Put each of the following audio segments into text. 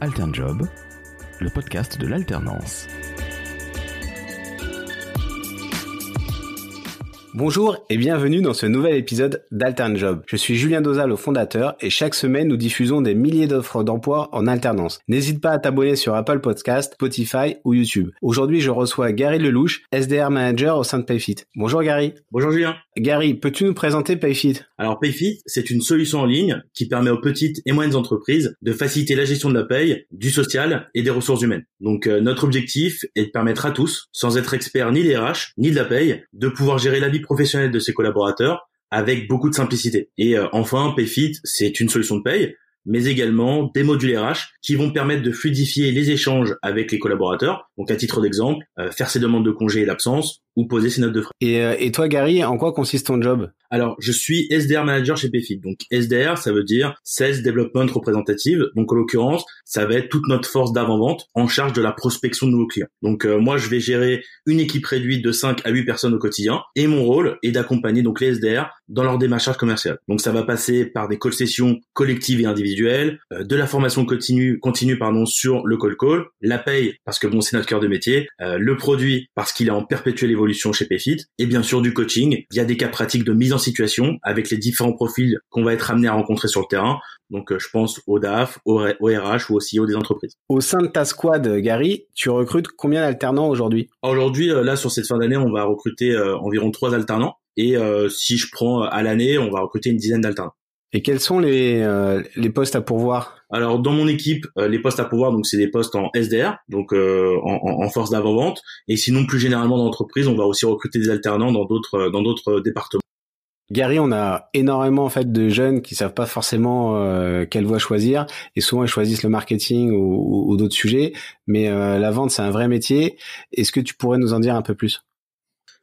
Alternjob, le podcast de l'alternance. Bonjour et bienvenue dans ce nouvel épisode d'Alternjob. Je suis Julien Dozal, le fondateur, et chaque semaine nous diffusons des milliers d'offres d'emploi en alternance. N'hésite pas à t'abonner sur Apple Podcast, Spotify ou YouTube. Aujourd'hui, je reçois Gary Lelouch, SDR Manager au sein de Payfit. Bonjour Gary. Bonjour Julien. Gary, peux-tu nous présenter Payfit? Alors Payfit, c'est une solution en ligne qui permet aux petites et moyennes entreprises de faciliter la gestion de la paye, du social et des ressources humaines. Donc euh, notre objectif est de permettre à tous, sans être expert ni des RH, ni de la paye, de pouvoir gérer la vie professionnelle de ses collaborateurs avec beaucoup de simplicité. Et euh, enfin, Payfit, c'est une solution de paye mais également des modules RH qui vont permettre de fluidifier les échanges avec les collaborateurs. Donc à titre d'exemple, euh, faire ses demandes de congé et d'absence ou poser ses notes de frais. Et, euh, et toi Gary, en quoi consiste ton job? Alors je suis SDR manager chez Payfit. Donc SDR, ça veut dire Sales Development Representative. Donc en l'occurrence, ça va être toute notre force d'avant-vente en charge de la prospection de nouveaux clients. Donc euh, moi je vais gérer une équipe réduite de 5 à 8 personnes au quotidien et mon rôle est d'accompagner donc les SDR dans leur démarchage commercial. Donc ça va passer par des call sessions collectives et individuelles, euh, de la formation continue continue pardon sur le call call, la paye parce que bon c'est notre cœur de métier, euh, le produit parce qu'il est en perpétuelle évolution chez Payfit et bien sûr du coaching. Il y a des cas pratiques de mise en situation avec les différents profils qu'on va être amené à rencontrer sur le terrain. Donc euh, je pense au DAF, au RH ou aussi aux des entreprises. Au sein de ta squad, Gary, tu recrutes combien d'alternants aujourd'hui? Aujourd'hui, là sur cette fin d'année, on va recruter environ trois alternants. Et euh, si je prends à l'année, on va recruter une dizaine d'alternants. Et quels sont les, euh, les postes à pourvoir? Alors dans mon équipe, euh, les postes à pourvoir, donc c'est des postes en SDR, donc en, en, force d'avant-vente. Et sinon, plus généralement dans l'entreprise, on va aussi recruter des alternants dans d'autres dans d'autres départements. Gary, on a énormément en fait de jeunes qui savent pas forcément quelle voie choisir et souvent ils choisissent le marketing ou, ou d'autres sujets. Mais la vente, c'est un vrai métier. Est-ce que tu pourrais nous en dire un peu plus?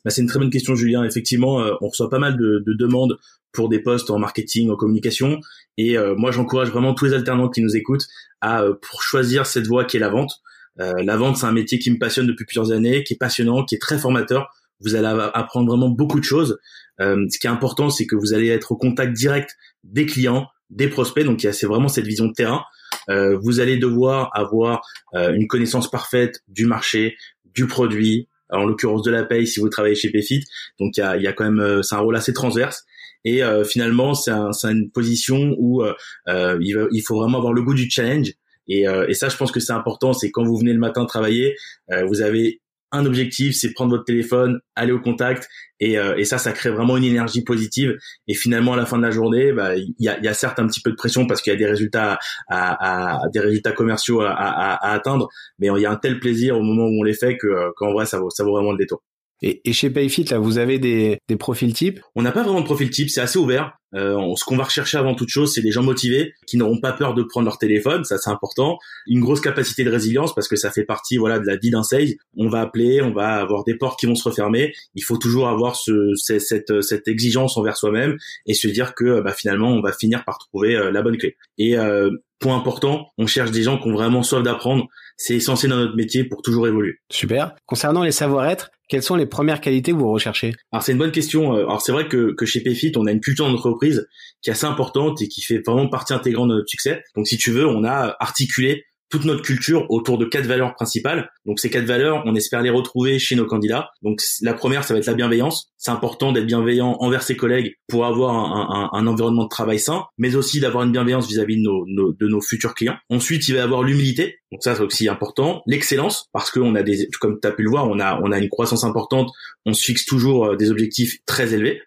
Bah, c'est une très bonne question, Julien. Effectivement, euh, on reçoit pas mal de, de, demandes pour des postes en marketing, en communication. Et euh, moi, j'encourage vraiment tous les alternants qui nous écoutent à euh, pour choisir cette voie qui est la vente. la vente, c'est un métier qui me passionne depuis plusieurs années, qui est passionnant, qui est très formateur. Vous allez apprendre vraiment beaucoup de choses. ce qui est important, c'est que vous allez être au contact direct des clients, des prospects. Donc, c'est vraiment cette vision de terrain. vous allez devoir avoir une connaissance parfaite du marché, du produit, en l'occurrence de la paye si vous travaillez chez Payfit. Donc il y a, y a, quand même, euh, c'est un rôle assez transverse. Et euh, finalement, c'est un, une position où euh, euh il, il, faut vraiment avoir le goût du challenge. Et, et ça, je pense que c'est important. C'est quand vous venez le matin travailler, vous avez un objectif, c'est prendre votre téléphone, aller au contact, et, euh, et, ça, ça crée vraiment une énergie positive. Et finalement, à la fin de la journée, bah, il y, a, y, a, certes un petit peu de pression parce qu'il y a des résultats, à, à, des résultats commerciaux à, à, atteindre, mais il y a un tel plaisir au moment où on les fait que euh, qu'en vrai, ça vaut, ça vaut vraiment le détour. Et, et, chez Payfit, là, vous avez des, des profils types? On n'a pas vraiment de profil type, c'est assez ouvert. Euh, ce qu'on va rechercher avant toute chose, c'est des gens motivés qui n'auront pas peur de prendre leur téléphone, ça c'est important. Une grosse capacité de résilience parce que ça fait partie voilà de la vie d'un sales. On va appeler, on va avoir des portes qui vont se refermer. Il faut toujours avoir ce, cette, cette exigence envers soi-même et se dire que bah, finalement on va finir par trouver euh, la bonne clé. Et euh, point important, on cherche des gens qui ont vraiment soif d'apprendre. C'est essentiel dans notre métier pour toujours évoluer. Super. Concernant les savoir-être, quelles sont les premières qualités que vous recherchez? Alors c'est une bonne question. Alors c'est vrai que, que chez Payfit, on a une culture d'entreprise qui est assez importante et qui fait vraiment partie intégrante de notre succès. Donc si tu veux, on a articulé toute notre culture autour de quatre valeurs principales. Donc ces quatre valeurs, on espère les retrouver chez nos candidats. Donc la première, ça va être la bienveillance. C'est important d'être bienveillant envers ses collègues pour avoir un, un, un environnement de travail sain, mais aussi d'avoir une bienveillance vis-à-vis de nos, nos, de nos futurs clients. Ensuite, il va y avoir l'humilité. Donc ça, c'est aussi important. L'excellence, parce qu'on a des, comme tu as pu le voir, on a, on a une croissance importante. On se fixe toujours euh, des objectifs très élevés.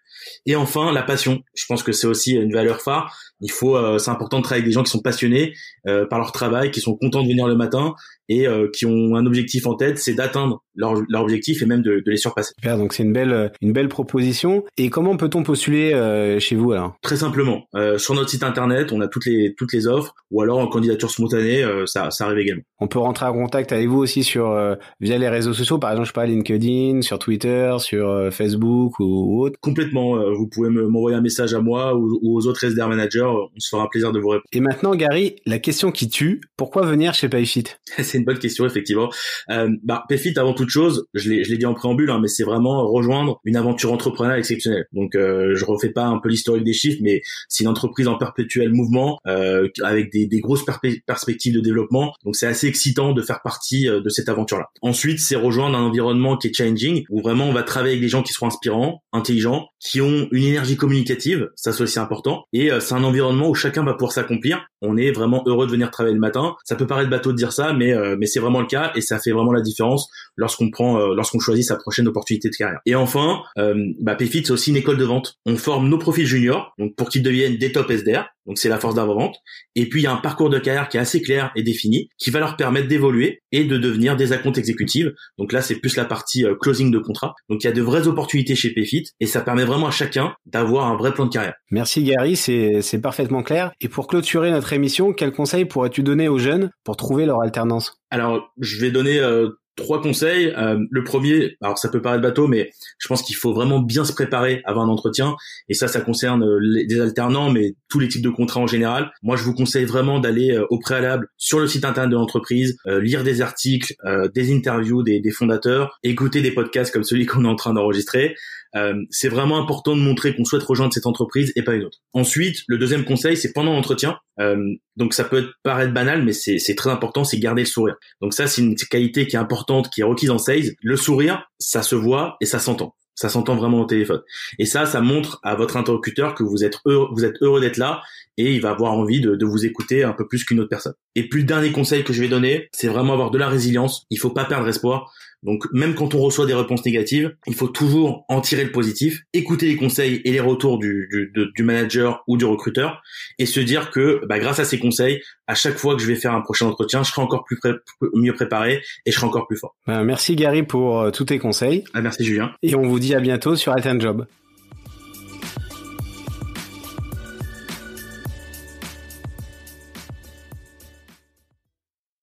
Et enfin, la passion. Je pense que c'est aussi une valeur phare. Il faut, euh, c'est important de travailler avec des gens qui sont passionnés euh, par leur travail, qui sont contents de venir le matin et euh, qui ont un objectif en tête, c'est d'atteindre leur, leur, objectif et même de, de les surpasser. Super, donc c'est une belle, une belle proposition. Et comment peut-on postuler euh, chez vous alors? Très simplement, euh, sur notre site internet, on a toutes les toutes les offres, ou alors en candidature spontanée, ça, ça arrive également. On peut rentrer en contact avec vous aussi sur via les réseaux sociaux, par exemple, je sais pas, LinkedIn, sur Twitter, sur Facebook ou, autre. Complètement. vous pouvez m'envoyer un message à moi ou, ou aux autres SDR managers on se fera un plaisir de vous répondre. Et maintenant, Gary, la question qui tue, pourquoi venir chez Payfit? C'est une bonne question, effectivement. Euh, bah, avant toute chose, je l'ai, je l'ai dit en préambule, hein, mais c'est vraiment rejoindre une aventure entrepreneuriale exceptionnelle. Donc, euh, je refais pas un peu l'historique des chiffres, mais c'est une entreprise en perpétuel mouvement, euh, avec des, des grosses perspectives de développement. Donc, c'est assez excitant de faire partie euh, de cette aventure-là. Ensuite, c'est rejoindre un environnement qui est changing, où vraiment on va travailler avec des gens qui seront inspirants, intelligents, qui ont une énergie communicative, ça c'est aussi important. Et euh, c'est un environnement où chacun va pouvoir s'accomplir. On est vraiment heureux de venir travailler le matin. Ça peut paraître bateau de dire ça, mais euh, mais c'est vraiment le cas et ça fait vraiment la différence lorsqu'on prend euh, lorsqu'on choisit sa prochaine opportunité de carrière. Et enfin, bah, Payfit c'est aussi une école de vente. On forme nos profils juniors, donc pour qu'ils deviennent des top SDR. Donc c'est la force d'avant-vente. Et puis il y a un parcours de carrière qui est assez clair et défini, qui va leur permettre d'évoluer et de devenir des accounts exécutives. Donc là c'est plus la partie closing de contrat. Donc il y a de vraies opportunités chez Payfit et ça permet vraiment à chacun d'avoir un vrai plan de carrière. Merci Gary, c'est parfaitement clair. Et pour clôturer notre émission, quels conseils pourrais-tu donner aux jeunes pour trouver leur alternance? Alors, je vais donner euh, trois conseils. Euh, le premier, alors ça peut paraître bateau, mais je pense qu'il faut vraiment bien se préparer avant un entretien. Et ça, ça concerne euh, les, des alternants, mais tous les types de contrats en général. Moi, je vous conseille vraiment d'aller euh, au préalable sur le site internet de l'entreprise, lire des articles, des interviews des, des, fondateurs, écouter des podcasts comme celui qu'on est en train d'enregistrer. c'est vraiment important de montrer qu'on souhaite rejoindre cette entreprise et pas une autre. Ensuite, le deuxième conseil, c'est pendant l'entretien. donc ça peut paraître banal, mais c'est très important, c'est garder le sourire. Donc ça, c'est une qualité qui est importante qui est requise en sales, le sourire, ça se voit et ça s'entend. Ça s'entend vraiment au téléphone. Et ça, ça montre à votre interlocuteur que vous êtes heureux, vous êtes heureux d'être là et il va avoir envie de, de vous écouter un peu plus qu'une autre personne. Et puis le dernier conseil que je vais donner, c'est vraiment avoir de la résilience. Il faut pas perdre espoir. Donc même quand on reçoit des réponses négatives, il faut toujours en tirer le positif, écouter les conseils et les retours du, du, du manager ou du recruteur et se dire que bah, grâce à ces conseils, à chaque fois que je vais faire un prochain entretien, je serai encore plus mieux préparé et je serai encore plus fort. Ben, merci Gary pour euh, tous tes conseils. Ah, merci Julien. Et on vous dit à bientôt sur Alten Job.